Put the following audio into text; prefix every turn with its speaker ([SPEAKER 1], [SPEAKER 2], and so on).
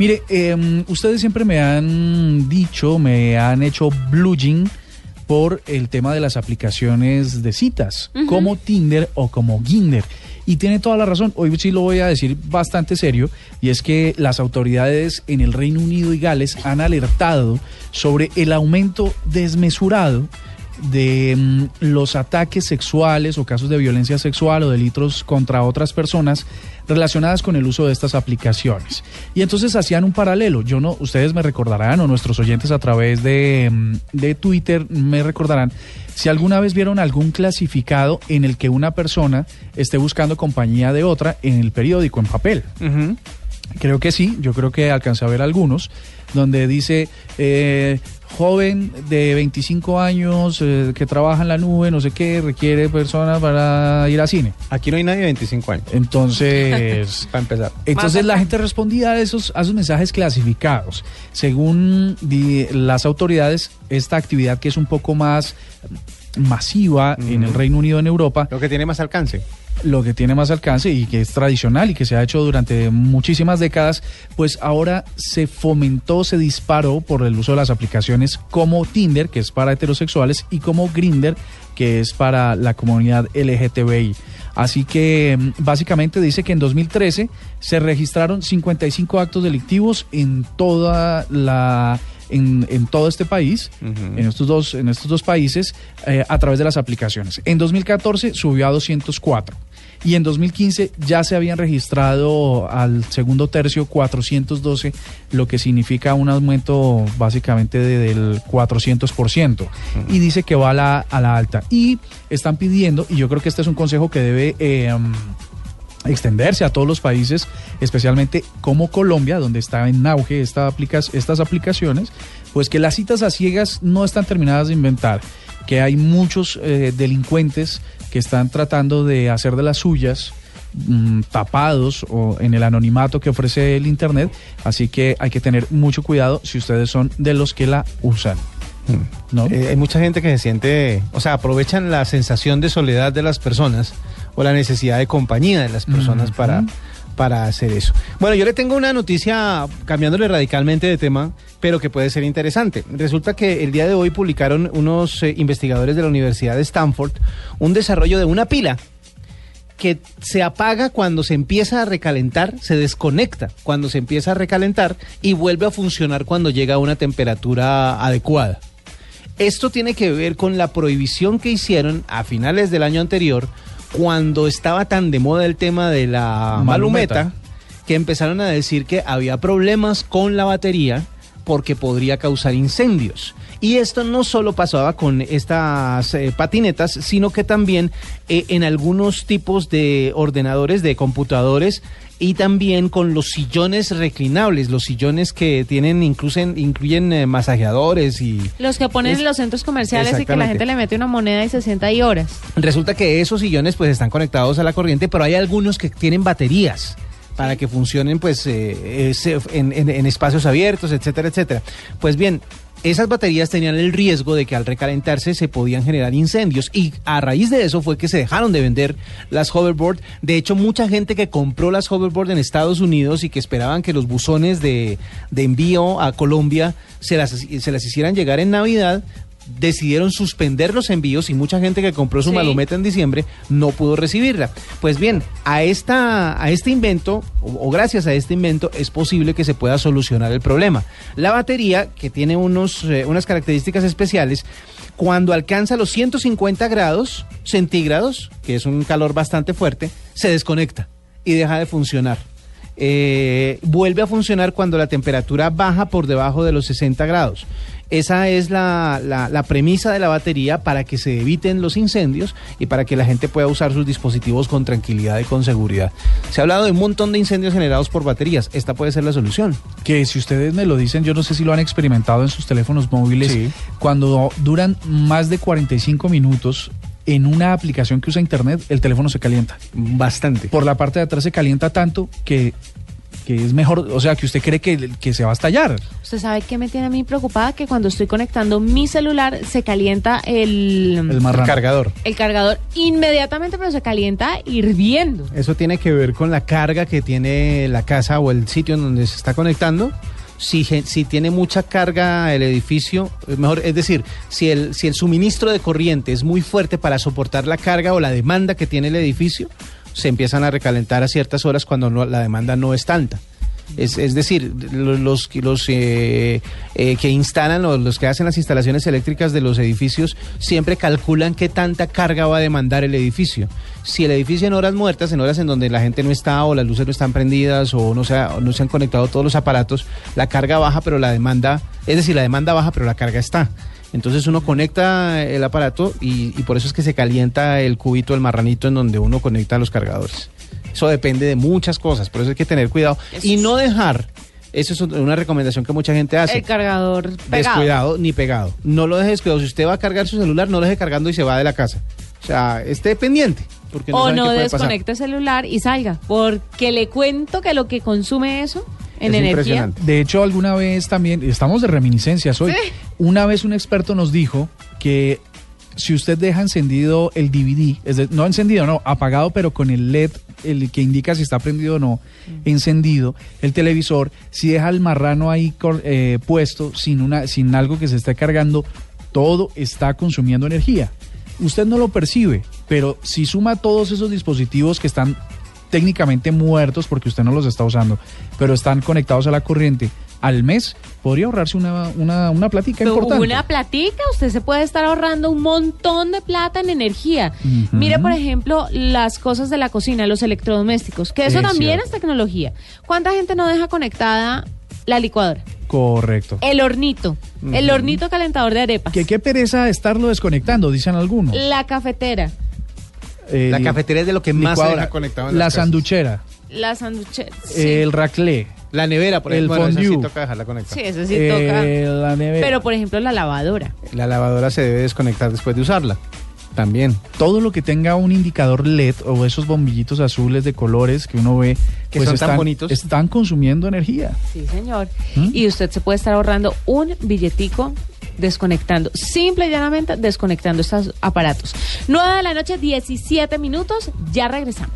[SPEAKER 1] Mire, em, ustedes siempre me han dicho, me han hecho blueging por el tema de las aplicaciones de citas, como Tinder o como Ginder. Y tiene toda la razón, hoy sí lo voy a decir bastante serio, y es que las autoridades en el Reino Unido y Gales han alertado sobre el aumento desmesurado de mm, los ataques sexuales o casos de violencia sexual o delitos contra otras personas relacionadas con el uso de estas aplicaciones. Y entonces hacían un paralelo. Yo no, ustedes me recordarán o nuestros oyentes a través de, mm, de Twitter me recordarán si alguna vez vieron algún clasificado en el que una persona esté buscando compañía de otra en el periódico, en papel. Creo que sí, yo creo que alcancé a ver algunos, donde dice eh, joven de 25 años eh, que trabaja en la nube, no sé qué, requiere personas para ir al cine.
[SPEAKER 2] Aquí no hay nadie de 25 años.
[SPEAKER 1] Entonces,
[SPEAKER 2] para empezar.
[SPEAKER 1] Entonces la gente respondía a esos, a esos mensajes clasificados. Según las autoridades, esta actividad que es un poco más masiva en el Reino Unido, en Europa.
[SPEAKER 2] Lo que tiene más alcance
[SPEAKER 1] lo que tiene más alcance y que es tradicional y que se ha hecho durante muchísimas décadas, pues ahora se fomentó, se disparó por el uso de las aplicaciones como Tinder, que es para heterosexuales, y como Grinder, que es para la comunidad LGTBI. Así que mm, básicamente dice que en 2013 se registraron 55 actos delictivos en toda la en, todo este país, en, estos dos, en estos dos países, eh, a través de las aplicaciones. En 2014 subió a 204 y en 2015 ya se habían registrado al segundo tercio 412, lo que significa un aumento básicamente del 400%. Y dice que va a la, a la alta. Y están pidiendo, y yo creo que este es un consejo que debe... Eh, extenderse a todos los países, especialmente como Colombia, donde está en auge esta estas aplicaciones, pues que las citas a ciegas no están terminadas de inventar, que hay muchos eh, delincuentes que están tratando de hacer de las suyas mm, tapados o en el anonimato que ofrece el Internet, así que hay que tener mucho cuidado si ustedes son de los que la usan.
[SPEAKER 2] Mm. ¿no? Eh, hay mucha gente que se siente, o sea, aprovechan la sensación de soledad de las personas o la necesidad de compañía de las personas para, para hacer eso. Bueno, yo le tengo una noticia cambiándole radicalmente de tema, pero que puede ser interesante. Resulta que el día de hoy publicaron unos eh, investigadores de la Universidad de Stanford un desarrollo de una pila que se apaga cuando se empieza a recalentar, se desconecta cuando se empieza a recalentar y vuelve a funcionar cuando llega a una temperatura adecuada. Esto tiene que ver con la prohibición que hicieron a finales del año anterior cuando estaba tan de moda el tema de la malumeta, que empezaron a decir que había problemas con la batería porque podría causar incendios. Y esto no solo pasaba con estas eh, patinetas, sino que también eh, en algunos tipos de ordenadores, de computadores, y también con los sillones reclinables, los sillones que tienen incluso incluyen eh, masajeadores y
[SPEAKER 3] los que ponen en los centros comerciales y que la gente le mete una moneda y se sienta ahí horas.
[SPEAKER 2] Resulta que esos sillones pues están conectados a la corriente, pero hay algunos que tienen baterías para que funcionen pues eh, en, en, espacios abiertos, etcétera, etcétera. Pues bien, esas baterías tenían el riesgo de que al recalentarse se podían generar incendios y a raíz de eso fue que se dejaron de vender las hoverboard. De hecho, mucha gente que compró las hoverboard en Estados Unidos y que esperaban que los buzones de, de envío a Colombia se las, se las hicieran llegar en Navidad, decidieron suspender los envíos y mucha gente que compró su malometa en diciembre no pudo recibirla. Pues bien, a, esta, a este invento, o, gracias a este invento, es posible que se pueda solucionar el problema. La batería, que tiene unos, eh, unas características especiales, cuando alcanza los 150 grados centígrados, que es un calor bastante fuerte, se desconecta y deja de funcionar. Eh, vuelve a funcionar cuando la temperatura baja por debajo de los 60 grados. Esa es la, la, premisa de la batería para que se eviten los incendios y para que la gente pueda usar sus dispositivos con tranquilidad y con seguridad. Se ha hablado de un montón de incendios generados por baterías. Esta puede ser la solución.
[SPEAKER 1] Que si ustedes me lo dicen, yo no sé si lo han experimentado en sus teléfonos móviles. Cuando duran más de 45 minutos en una aplicación que usa internet, el teléfono se calienta.
[SPEAKER 2] Bastante.
[SPEAKER 1] Por la parte de atrás se calienta tanto que que es mejor, o sea, que usted cree que, que se va a estallar.
[SPEAKER 3] Usted sabe qué me tiene a mí preocupada que cuando estoy conectando mi celular se calienta el,
[SPEAKER 1] El marrano.
[SPEAKER 2] cargador.
[SPEAKER 3] el cargador inmediatamente, pero se calienta hirviendo.
[SPEAKER 2] Eso tiene que ver con la carga que tiene la casa o el sitio en donde se está conectando. Si, si tiene mucha carga el edificio, es mejor, es decir, si el, si el suministro de corriente es muy fuerte para soportar la carga o la demanda que tiene el edificio, se empiezan a recalentar a ciertas horas cuando la demanda no es tanta. Es, decir, lo- los, eh, eh, que instalan o los que hacen las instalaciones eléctricas de los edificios siempre calculan qué tanta carga va a demandar el edificio. Si el edificio en horas muertas, en horas en donde la gente no está o las luces no están prendidas o no no se han conectado todos los aparatos, la carga baja pero la demanda, es decir, la demanda baja pero la carga está. Entonces uno conecta el aparato y, y por eso es que se calienta el cubito, el marranito en donde uno conecta los cargadores. Eso depende de muchas cosas, por eso hay que tener cuidado
[SPEAKER 3] Eso
[SPEAKER 2] y no dejar, eso es una recomendación que mucha gente hace.
[SPEAKER 3] El cargador pegado.
[SPEAKER 2] Descuidado ni pegado. No lo deje descuidado. Si usted va a cargar su celular, no lo deje cargando y se va de la casa. O sea, esté pendiente. Porque no
[SPEAKER 3] o no desconecte el celular y salga, porque le cuento que lo que consume eso en
[SPEAKER 2] Es
[SPEAKER 3] energía
[SPEAKER 2] impresionante.
[SPEAKER 1] De hecho, alguna vez también, estamos de reminiscencias hoy,
[SPEAKER 3] Sí.
[SPEAKER 1] una vez un experto nos dijo que si usted deja encendido el DVD, es de- no encendido, no, apagado, pero con el LED, el que indica si está prendido o no, encendido, el televisor, si deja el marrano ahí cor- eh, puesto sin, una, sin algo que se esté cargando, todo está consumiendo energía. Usted no lo percibe, pero si suma todos esos dispositivos que están técnicamente muertos porque usted no los está usando, pero están conectados a la corriente al mes, podría ahorrarse una, una, una platica importante.
[SPEAKER 3] Una platica, usted se puede estar ahorrando un montón de plata en energía.
[SPEAKER 1] Ujú.
[SPEAKER 3] Mire, por ejemplo, las cosas de la cocina, los electrodomésticos, que eso
[SPEAKER 1] Es
[SPEAKER 3] también
[SPEAKER 1] cierto.
[SPEAKER 3] es tecnología. ¿Cuánta gente no deja conectada la licuadora?
[SPEAKER 1] Correcto.
[SPEAKER 3] El hornito, el hornito calentador de arepas,
[SPEAKER 1] Que qué pereza estarlo desconectando, dicen algunos.
[SPEAKER 3] la cafetera,
[SPEAKER 1] El-
[SPEAKER 2] La cafetería es de lo que más se conectado en
[SPEAKER 1] La
[SPEAKER 2] las casas.
[SPEAKER 1] sanduchera,
[SPEAKER 3] la sanduchera.
[SPEAKER 1] el raclé,
[SPEAKER 2] La nevera, por
[SPEAKER 1] El
[SPEAKER 2] ejemplo. bueno, esa sí
[SPEAKER 1] fondue.
[SPEAKER 2] toca dejarla conectada.
[SPEAKER 3] Sí, eso sí
[SPEAKER 1] eh,
[SPEAKER 3] toca.
[SPEAKER 1] la nevera.
[SPEAKER 3] Pero, por ejemplo, la lavadora.
[SPEAKER 2] La lavadora se debe desconectar después de usarla. También.
[SPEAKER 1] todo lo que tenga un indicador LED o esos bombillitos azules de colores que uno ve
[SPEAKER 2] Que
[SPEAKER 1] pues
[SPEAKER 2] son tan
[SPEAKER 1] están,
[SPEAKER 2] bonitos.
[SPEAKER 1] están consumiendo energía.
[SPEAKER 3] Sí, señor.
[SPEAKER 1] ¿Mm?
[SPEAKER 3] Y usted se puede estar ahorrando un billetico desconectando, simple y llanamente desconectando estos aparatos. 9 de la noche, 17 minutos, ya regresamos.